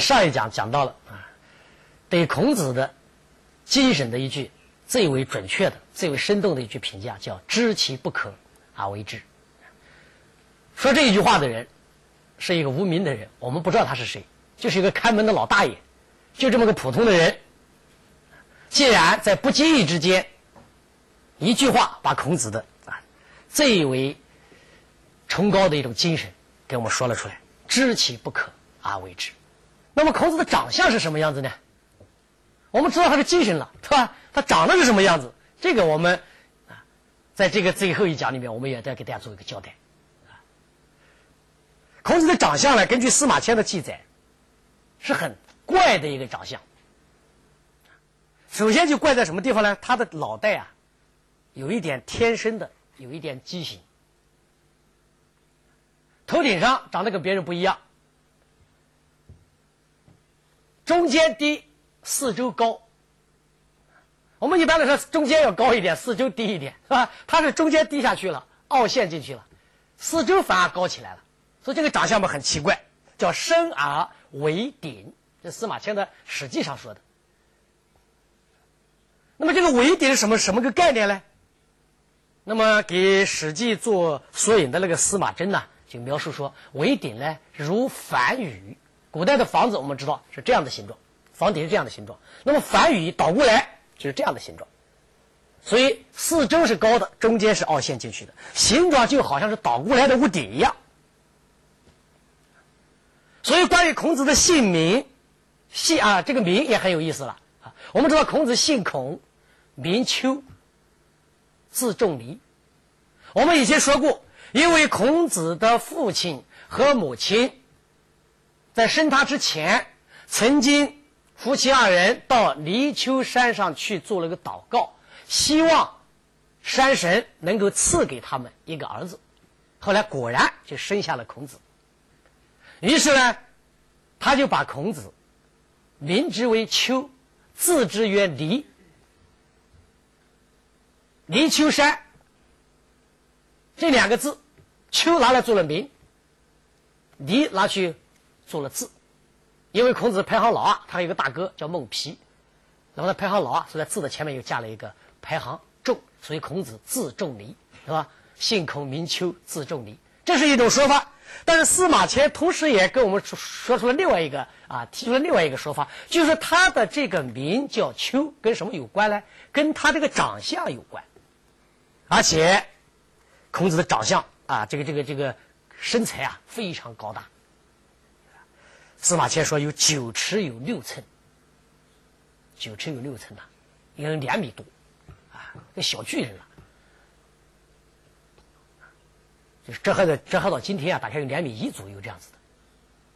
上一讲讲到了啊，对孔子的精神的一句最为准确的、最为生动的一句评价，叫“知其不可而为之”。说这一句话的人是一个无名的人，我们不知道他是谁，就是一个看门的老大爷，就这么个普通的人。既然在不经意之间，一句话把孔子的啊最为崇高的一种精神给我们说了出来，“知其不可而为之”。那么孔子的长相是什么样子呢？我们知道他是精神了，是吧？他长得是什么样子？这个我们啊，在这个最后一讲里面，我们也再给大家做一个交代。孔子的长相呢，根据司马迁的记载，是很怪的一个长相。首先就怪在什么地方呢？他的脑袋啊，有一点天生的，有一点畸形，头顶上长得跟别人不一样。中间低，四周高。我们一般来说，中间要高一点，四周低一点，是吧？它是中间低下去了，凹陷进去了，四周反而高起来了，所以这个长相嘛很奇怪，叫生而为顶。这司马迁的《史记》上说的。那么这个为顶是什么什么个概念呢？那么给《史记》做索引的那个司马真呢，就描述说，为顶呢如反羽。古代的房子我们知道是这样的形状，房顶是这样的形状。那么反语倒过来就是这样的形状，所以四周是高的，中间是凹陷进去的，形状就好像是倒过来的屋顶一样。所以关于孔子的姓名，姓啊这个名也很有意思了啊。我们知道孔子姓孔，名丘，字仲尼。我们以前说过，因为孔子的父亲和母亲。在生他之前，曾经夫妻二人到泥丘山上去做了个祷告，希望山神能够赐给他们一个儿子。后来果然就生下了孔子。于是呢，他就把孔子名之为丘，字之曰泥。泥丘山这两个字，丘拿来做了名，泥拿去。做了字，因为孔子排行老二，他有个大哥叫孟皮，那么他排行老二，所以在字的前面又加了一个排行仲，所以孔子字仲尼，是吧？姓孔名丘，字仲尼，这是一种说法。但是司马迁同时也跟我们说说出了另外一个啊，提出了另外一个说法，就是他的这个名叫丘，跟什么有关呢？跟他这个长相有关，而且孔子的长相啊，这个这个这个身材啊，非常高大。司马迁说有九尺有六寸，九尺有六寸呐，有两米多，啊，个小巨人了。就是这还在这还到今天啊，大概有两米一左右这样子的，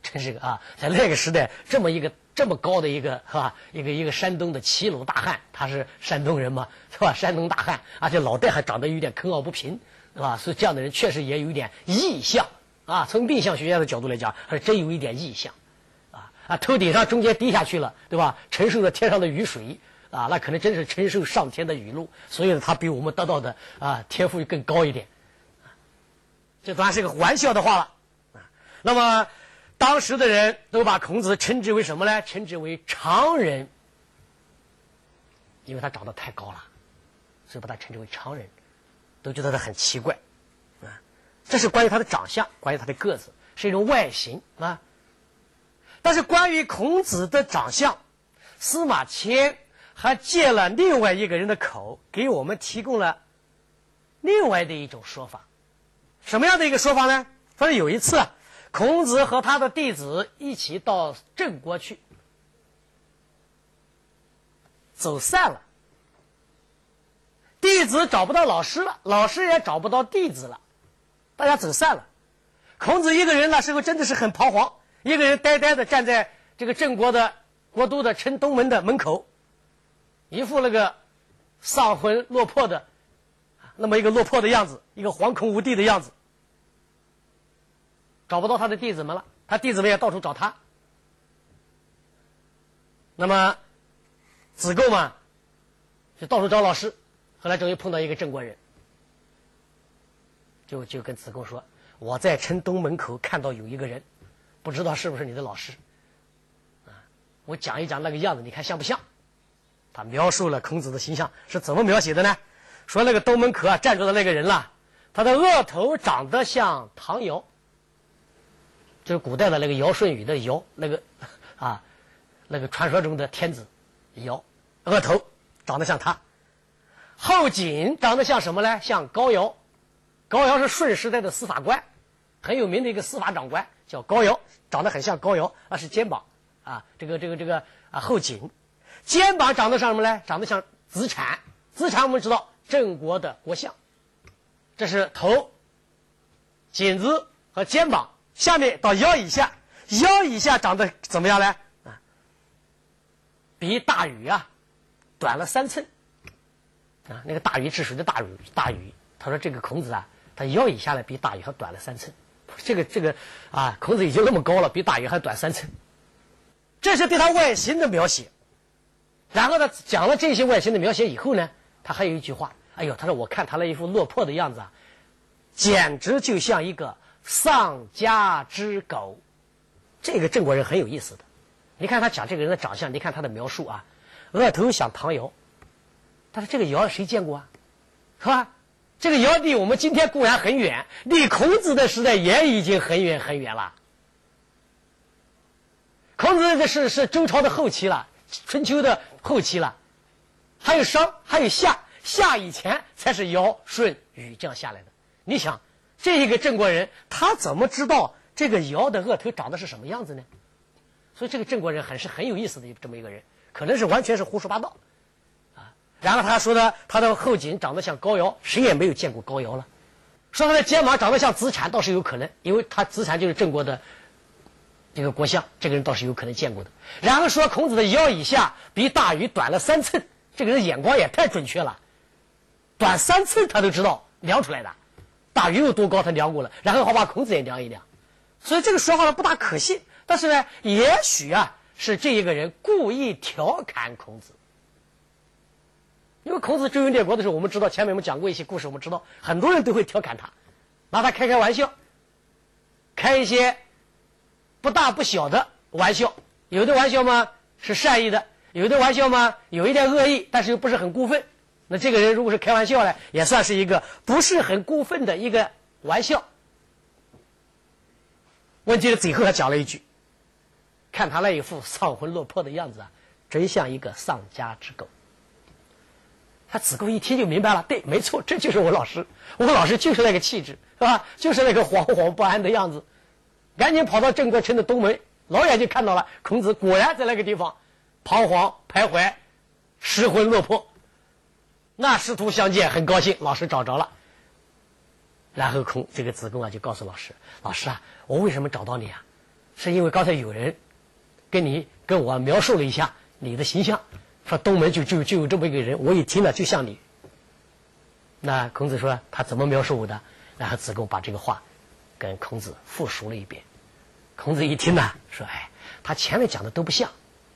真是个啊，在那个时代这么一个这么高的一个是吧？一个一个山东的齐鲁大汉，他是山东人嘛，是吧？山东大汉，而且脑袋还长得有点坑凹不平，是吧？所以这样的人确实也有一点异象啊。从命相学家的角度来讲，还真有一点异象。啊，头顶上中间低下去了，对吧？承受着天上的雨水，啊，那可能真是承受上天的雨露，所以呢，他比我们得到的啊天赋更高一点。这当然是个玩笑的话了。啊，那么当时的人都把孔子称之为什么呢？称之为常人，因为他长得太高了，所以把他称之为常人，都觉得他很奇怪。啊，这是关于他的长相，关于他的个子，是一种外形啊。但是关于孔子的长相，司马迁还借了另外一个人的口，给我们提供了另外的一种说法。什么样的一个说法呢？说有一次，孔子和他的弟子一起到郑国去，走散了，弟子找不到老师了，老师也找不到弟子了，大家走散了。孔子一个人那时候真的是很彷徨。一个人呆呆的站在这个郑国的国都的城东门的门口，一副那个丧魂落魄的，那么一个落魄的样子，一个惶恐无地的样子，找不到他的弟子们了，他弟子们也到处找他。那么子贡嘛，就到处找老师，后来终于碰到一个郑国人，就就跟子贡说：“我在城东门口看到有一个人。”不知道是不是你的老师？啊我讲一讲那个样子，你看像不像？他描述了孔子的形象是怎么描写的呢？说那个东门口啊站着的那个人啦，他的额头长得像唐尧，就是古代的那个尧舜禹的尧，那个啊，那个传说中的天子尧，额头长得像他。后颈长得像什么呢？像高尧，高尧是舜时代的司法官，很有名的一个司法长官，叫高尧，长得很像高尧，那是肩膀啊，这个这个这个啊后颈，肩膀长得像什么呢？长得像子产，子产我们知道郑国的国相，这是头、颈子和肩膀，下面到腰以下，腰以下长得怎么样呢？啊，比大禹啊短了三寸。啊，那个大禹治水的大禹，大禹，他说这个孔子啊，他腰以下呢比大禹还短了三寸。这个这个啊，孔子已经那么高了，比大禹还短三寸。这是对他外形的描写。然后呢，讲了这些外形的描写以后呢，他还有一句话，哎呦，他说我看他那一副落魄的样子啊，简直就像一个丧家之狗。这个郑国人很有意思的，你看他讲这个人的长相，你看他的描述啊，额头像唐尧。他说：“这个尧谁见过啊？是吧？这个尧帝我们今天固然很远，离孔子的时代也已经很远很远了。孔子的是是周朝的后期了，春秋的后期了，还有商，还有夏，夏以前才是尧、舜、禹这样下来的。你想，这一个郑国人，他怎么知道这个尧的额头长得是什么样子呢？所以这个郑国人很是很有意思的这么一个人，可能是完全是胡说八道。”然后他说的他的后颈长得像高尧，谁也没有见过高尧了。说他的肩膀长得像子产，倒是有可能，因为他子产就是郑国的这个国相，这个人倒是有可能见过的。然后说孔子的腰以下比大禹短了三寸，这个人眼光也太准确了，短三寸他都知道量出来的。大禹有多高他量过了，然后好把孔子也量一量，所以这个说话呢不大可信。但是呢，也许啊是这一个人故意调侃孔子。因为孔子周游列国的时候，我们知道前面我们讲过一些故事，我们知道很多人都会调侃他，拿他开开玩笑，开一些不大不小的玩笑。有的玩笑嘛是善意的，有的玩笑嘛有一点恶意，但是又不是很过分。那这个人如果是开玩笑呢，也算是一个不是很过分的一个玩笑。问题是最后他讲了一句：“看他那一副丧魂落魄的样子啊，真像一个丧家之狗。”他子贡一听就明白了，对，没错，这就是我老师，我老师就是那个气质，是吧？就是那个惶惶不安的样子，赶紧跑到郑国城的东门，老远就看到了孔子，果然在那个地方彷徨徘徊，失魂落魄。那师徒相见，很高兴，老师找着了。然后孔这个子贡啊，就告诉老师：“老师啊，我为什么找到你啊？是因为刚才有人跟你跟我描述了一下你的形象。”说东门就就就有这么一个人，我一听呢就像你。那孔子说他怎么描述我的？然后子贡把这个话跟孔子复述了一遍。孔子一听呢说：“哎，他前面讲的都不像，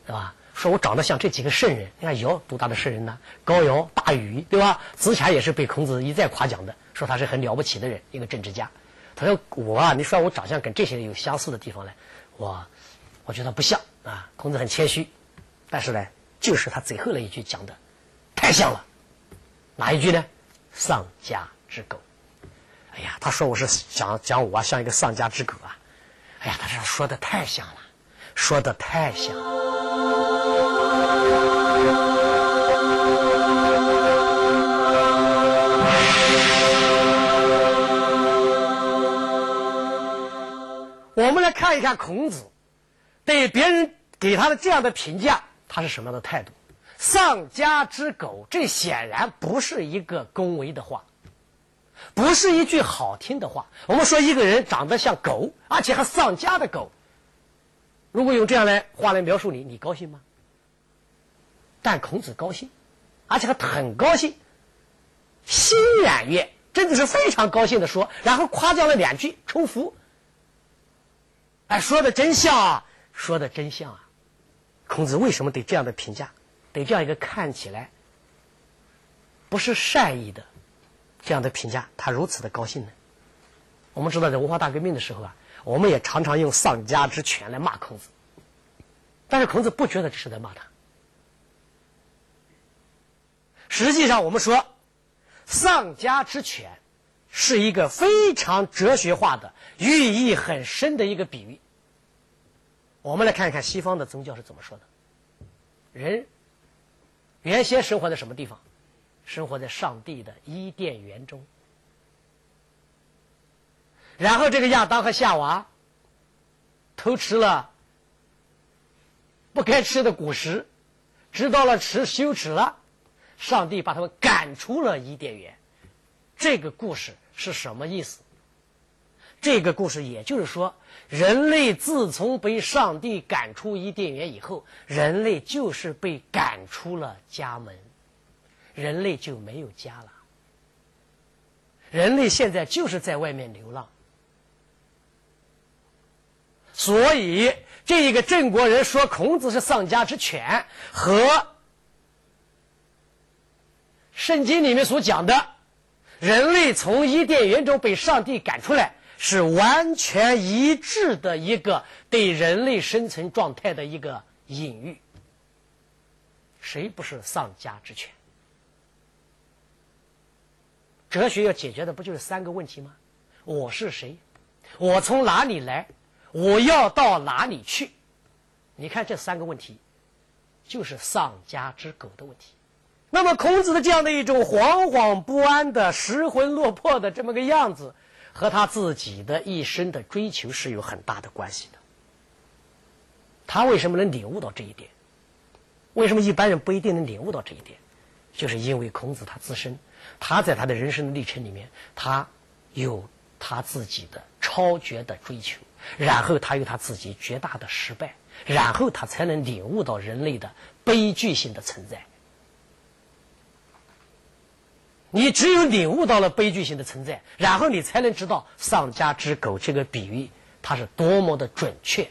对吧？说我长得像这几个圣人，你看尧多大的圣人呢？高尧、大禹，对吧？子产也是被孔子一再夸奖的，说他是很了不起的人，一个政治家。他说我啊，你说我长相跟这些人有相似的地方呢，我我觉得不像啊。孔子很谦虚，但是呢。就是他最后那一句讲的，太像了。哪一句呢？丧家之狗。哎呀，他说我是讲讲我啊像一个丧家之狗啊。哎呀，他这说的太像了，说的太像。我们来看一看孔子对别人给他的这样的评价。他是什么样的态度？丧家之狗，这显然不是一个恭维的话，不是一句好听的话。我们说一个人长得像狗，而且还丧家的狗，如果用这样来话来描述你，你高兴吗？但孔子高兴，而且他很高兴，心然悦，真的是非常高兴的说，然后夸奖了两句，重复。哎，说的真像啊，说的真像啊。孔子为什么对这样的评价，对这样一个看起来不是善意的这样的评价，他如此的高兴呢？我们知道，在文化大革命的时候啊，我们也常常用丧家之犬来骂孔子。但是孔子不觉得这是在骂他。实际上，我们说丧家之犬是一个非常哲学化的、寓意很深的一个比喻。我们来看一看西方的宗教是怎么说的：人原先生活在什么地方？生活在上帝的伊甸园中。然后，这个亚当和夏娃偷吃了不该吃的果实，知道了吃羞耻了。上帝把他们赶出了伊甸园，这个故事是什么意思？这个故事也就是说，人类自从被上帝赶出伊甸园以后，人类就是被赶出了家门，人类就没有家了。人类现在就是在外面流浪，所以这一个郑国人说孔子是丧家之犬和。圣经里面所讲的，人类从伊甸园中被上帝赶出来，是完全一致的一个对人类生存状态的一个隐喻。谁不是丧家之犬？哲学要解决的不就是三个问题吗？我是谁？我从哪里来？我要到哪里去？你看这三个问题，就是丧家之狗的问题。那么，孔子的这样的一种惶惶不安的、失魂落魄的这么个样子，和他自己的一生的追求是有很大的关系的。他为什么能领悟到这一点？为什么一般人不一定能领悟到这一点？就是因为孔子他自身，他在他的人生的历程里面，他有他自己的超绝的追求，然后他有他自己绝大的失败，然后他才能领悟到人类的悲剧性的存在。你只有领悟到了悲剧性的存在，然后你才能知道“丧家之狗”这个比喻它是多么的准确，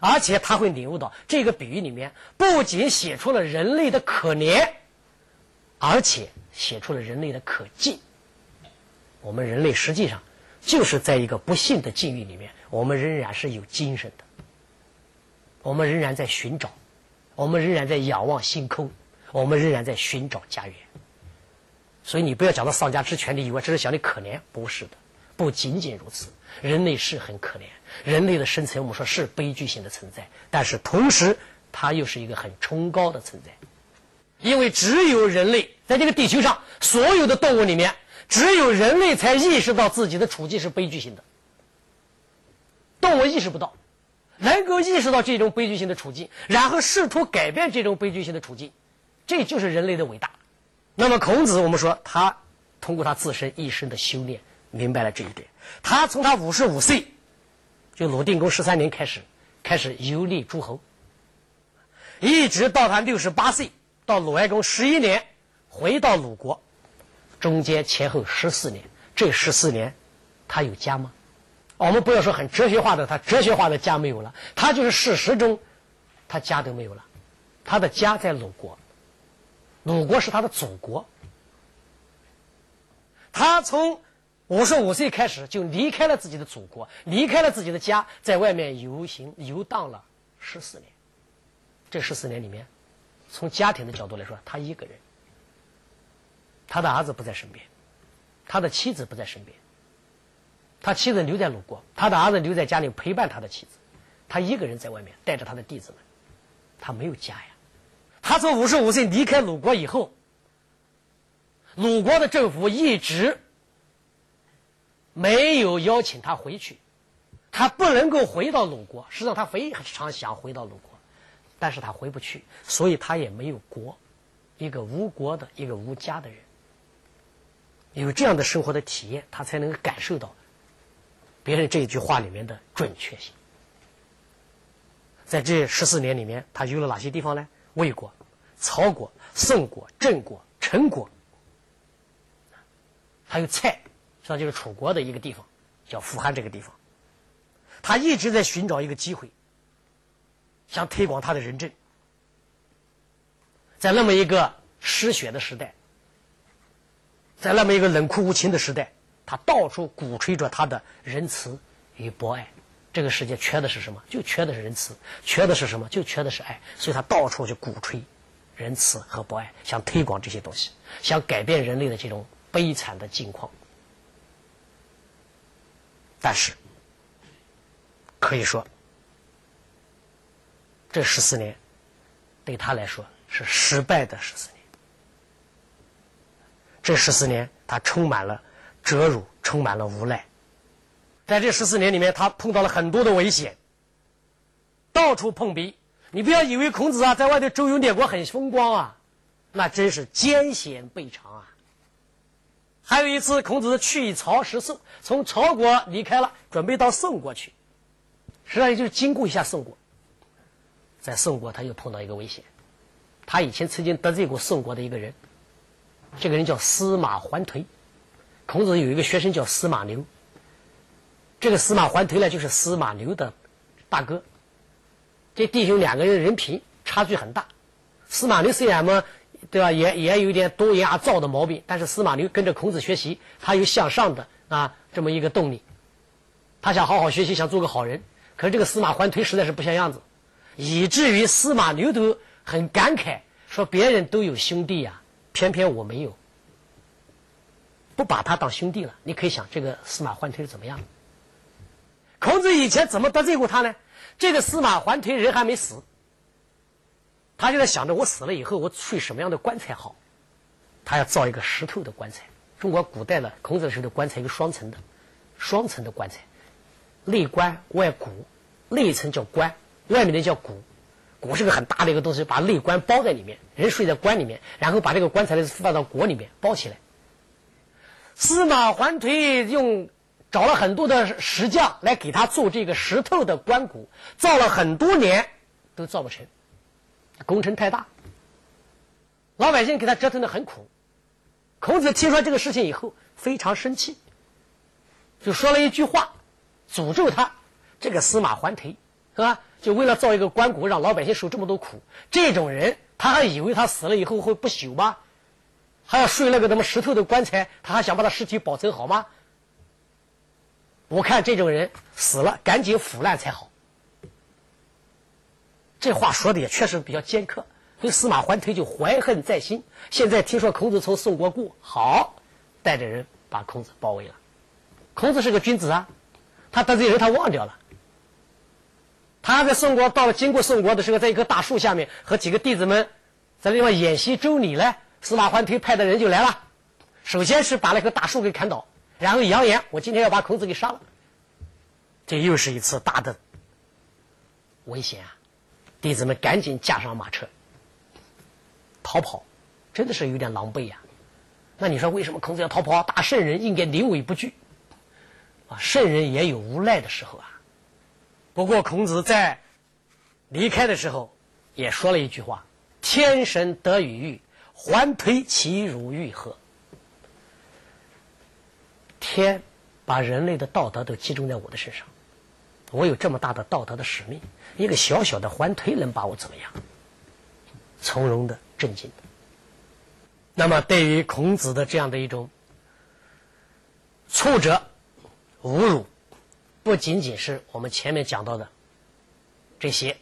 而且他会领悟到这个比喻里面不仅写出了人类的可怜，而且写出了人类的可敬。我们人类实际上就是在一个不幸的境遇里面，我们仍然是有精神的，我们仍然在寻找，我们仍然在仰望星空，我们仍然在寻找家园。所以你不要讲到丧家之犬的以外，只是讲你可怜，不是的，不仅仅如此。人类是很可怜，人类的生存我们说是悲剧性的存在，但是同时它又是一个很崇高的存在，因为只有人类在这个地球上所有的动物里面，只有人类才意识到自己的处境是悲剧性的，动物意识不到，能够意识到这种悲剧性的处境，然后试图改变这种悲剧性的处境，这就是人类的伟大。那么孔子，我们说他通过他自身一生的修炼，明白了这一点。他从他五十五岁，就鲁定公十三年开始，开始游历诸侯，一直到他六十八岁，到鲁哀公十一年，回到鲁国，中间前后十四年。这十四年，他有家吗？我们不要说很哲学化的，他哲学化的家没有了，他就是事实中，他家都没有了，他的家在鲁国。鲁国是他的祖国，他从五十五岁开始就离开了自己的祖国，离开了自己的家，在外面游行游荡了十四年。这十四年里面，从家庭的角度来说，他一个人，他的儿子不在身边，他的妻子不在身边，他妻子留在鲁国，他的儿子留在家里陪伴他的妻子，他一个人在外面带着他的弟子们，他没有家呀。他从五十五岁离开鲁国以后，鲁国的政府一直没有邀请他回去，他不能够回到鲁国。实际上，他非常想回到鲁国，但是他回不去，所以他也没有国，一个无国的一个无家的人，有这样的生活的体验，他才能感受到别人这一句话里面的准确性。在这十四年里面，他游了哪些地方呢？魏国、曹国、宋国、郑国、陈国，还有蔡，实际上就是楚国的一个地方，叫富汉这个地方。他一直在寻找一个机会，想推广他的仁政。在那么一个失血的时代，在那么一个冷酷无情的时代，他到处鼓吹着他的仁慈与博爱。这个世界缺的是什么？就缺的是仁慈，缺的是什么？就缺的是爱。所以他到处去鼓吹仁慈和博爱，想推广这些东西，想改变人类的这种悲惨的境况。但是，可以说，这十四年对他来说是失败的十四年。这十四年，他充满了折辱，充满了无奈。在这十四年里面，他碰到了很多的危险，到处碰壁。你不要以为孔子啊，在外头周游列国很风光啊，那真是艰险备尝啊。还有一次，孔子去曹食宋，从曹国离开了，准备到宋国去，实际上也就是经过一下宋国。在宋国，他又碰到一个危险，他以前曾经得罪过宋国的一个人。这个人叫司马桓颓，孔子有一个学生叫司马牛。这个司马桓推呢，就是司马牛的大哥。这弟兄两个人人品差距很大。司马牛虽然嘛，对吧，也也有点多言而躁的毛病，但是司马牛跟着孔子学习，他有向上的啊这么一个动力。他想好好学习，想做个好人。可是这个司马桓推实在是不像样子，以至于司马牛都很感慨，说别人都有兄弟呀。偏偏我没有，不把他当兄弟了。你可以想，这个司马桓推是怎么样？孔子以前怎么得罪过他呢？这个司马桓颓人还没死，他就在想着我死了以后我睡什么样的棺材好？他要造一个石头的棺材。中国古代的孔子的时候棺材一个双层的，双层的棺材，内棺外骨，内层叫棺，外面的叫骨。椁是个很大的一个东西，把内棺包在里面，人睡在棺里面，然后把这个棺材呢放到椁里面包起来。司马桓颓用找了很多的石匠来给他做这个石头的棺椁，造了很多年都造不成，工程太大，老百姓给他折腾的很苦。孔子听说这个事情以后非常生气，就说了一句话，诅咒他这个司马桓颓，是吧？就为了造一个棺椁，让老百姓受这么多苦，这种人他还以为他死了以后会不朽吗？还要睡那个什么石头的棺材，他还想把他尸体保存好吗？我看这种人死了赶紧腐烂才好。这话说的也确实比较尖刻，所以司马桓颓就怀恨在心。现在听说孔子从宋国过，好，带着人把孔子包围了。孔子是个君子啊，他得罪人他忘掉了。他在宋国到了，经过宋国的时候，在一棵大树下面和几个弟子们在那地方演习周礼呢。司马桓颓派的人就来了，首先是把那棵大树给砍倒，然后扬言我今天要把孔子给杀了。这又是一次大的危险啊！弟子们赶紧架上马车逃跑，真的是有点狼狈呀。那你说为什么孔子要逃跑？大圣人应该临危不惧啊！圣人也有无奈的时候啊。不过，孔子在离开的时候也说了一句话：“天神得与欲，还推其如欲何？”天把人类的道德都集中在我的身上，我有这么大的道德的使命，一个小小的环推能把我怎么样？从容的、镇静的。那么，对于孔子的这样的一种挫折、侮辱。不仅仅是我们前面讲到的这些，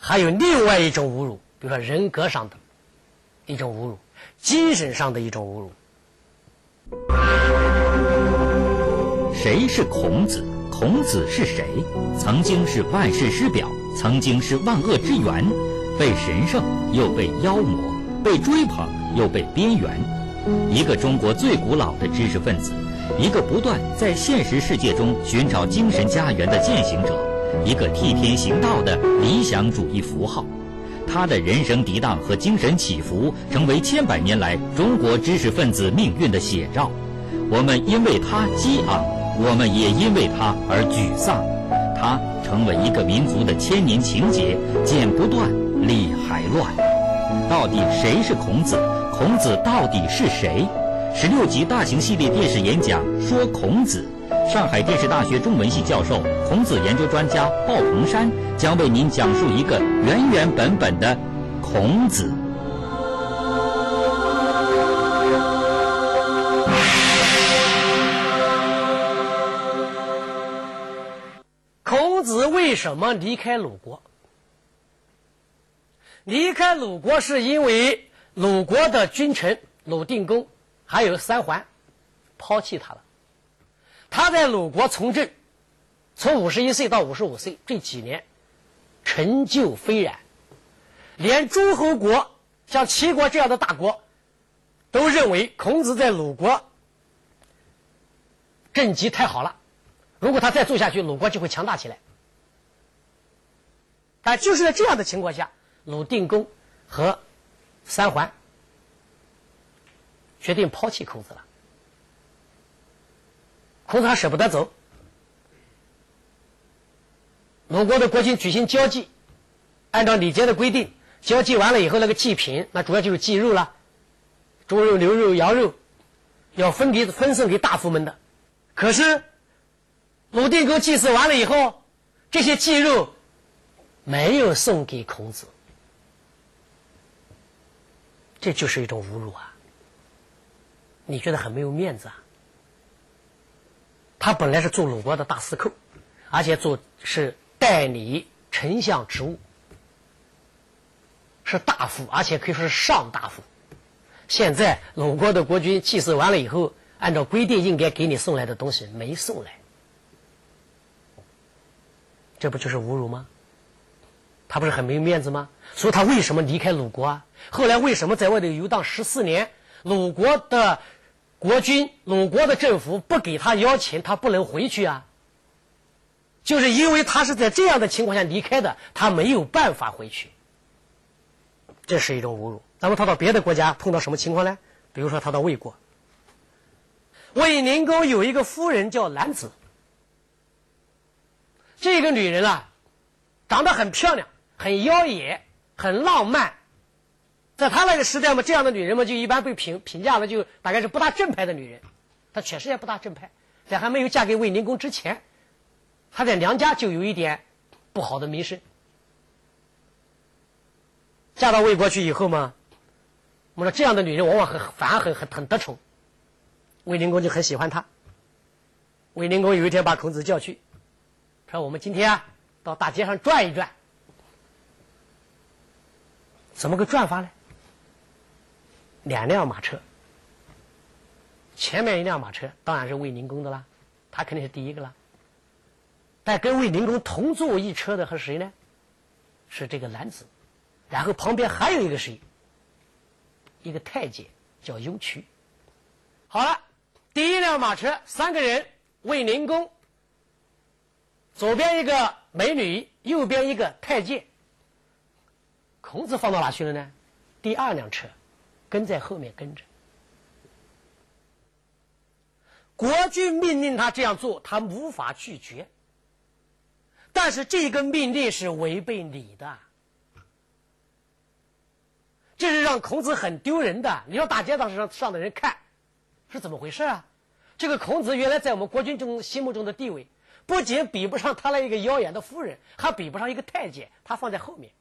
还有另外一种侮辱，比如说人格上的一种侮辱，精神上的一种侮辱。谁是孔子？孔子是谁？曾经是万世师表，曾经是万恶之源，被神圣又被妖魔，被追捧又被边缘，一个中国最古老的知识分子。一个不断在现实世界中寻找精神家园的践行者，一个替天行道的理想主义符号，他的人生涤荡和精神起伏，成为千百年来中国知识分子命运的写照。我们因为他激昂，我们也因为他而沮丧。他成为一个民族的千年情结，剪不断，理还乱。到底谁是孔子？孔子到底是谁？十六集大型系列电视演讲说孔子，上海电视大学中文系教授、孔子研究专家鲍鹏山将为您讲述一个原原本本的孔子。孔子为什么离开鲁国？离开鲁国是因为鲁国的君臣鲁定公还有三桓抛弃他了。他在鲁国从政，从五十一岁到五十五岁这几年，成就斐然，连诸侯国像齐国这样的大国，都认为孔子在鲁国政绩太好了，如果他再做下去，鲁国就会强大起来。但就是在这样的情况下，鲁定公和三桓决定抛弃孔子了。孔子还舍不得走。鲁国的国君举行交际，按照礼节的规定，交际完了以后，那个祭品，那主要就是祭肉了，猪肉、牛肉、羊肉，要分给分送给大夫们的。可是鲁定公祭祀完了以后，这些祭肉没有送给孔子，这就是一种侮辱啊！你觉得很没有面子啊？他本来是做鲁国的大司寇，而且做是代理丞相职务，是大夫，而且可以说是上大夫。现在鲁国的国君祭祀完了以后，按照规定应该给你送来的东西没送来，这不就是侮辱吗？他不是很没有面子吗？所以他为什么离开鲁国啊？后来为什么在外头游荡十四年？鲁国的。国君鲁国的政府不给他邀请，他不能回去啊。就是因为他是在这样的情况下离开的，他没有办法回去。这是一种侮辱。那么他到别的国家碰到什么情况呢？比如说他到魏国，魏灵公有一个夫人叫兰子，这个女人啊，长得很漂亮，很妖冶，很浪漫。在他那个时代嘛，这样的女人嘛，就一般被评评价了，就大概是不大正派的女人。她确实也不大正派，在还没有嫁给卫灵公之前，她在娘家就有一点不好的名声。嫁到魏国去以后嘛，我们说这样的女人往往很反而很很很得宠，卫灵公就很喜欢她。卫灵公有一天把孔子叫去，说：“我们今天啊，到大街上转一转。”怎么个转法呢？两辆马车，前面一辆马车当然是卫灵公的啦，他肯定是第一个啦。但跟卫灵公同坐一车的和谁呢？是这个男子，然后旁边还有一个谁？一个太监叫雍渠。好了，第一辆马车三个人，卫灵公，左边一个美女，右边一个太监。孔子放到哪去了呢？第二辆车。跟在后面跟着，国君命令他这样做，他无法拒绝。但是这个命令是违背礼的，这是让孔子很丢人的。你让大街上上的人看，是怎么回事啊？这个孔子原来在我们国君中心目中的地位，不仅比不上他那一个妖艳的夫人，还比不上一个太监，他放在后面。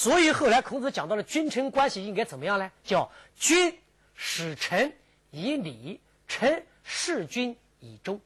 所以后来孔子讲到了君臣关系应该怎么样呢？叫君使臣以礼，臣事君以忠。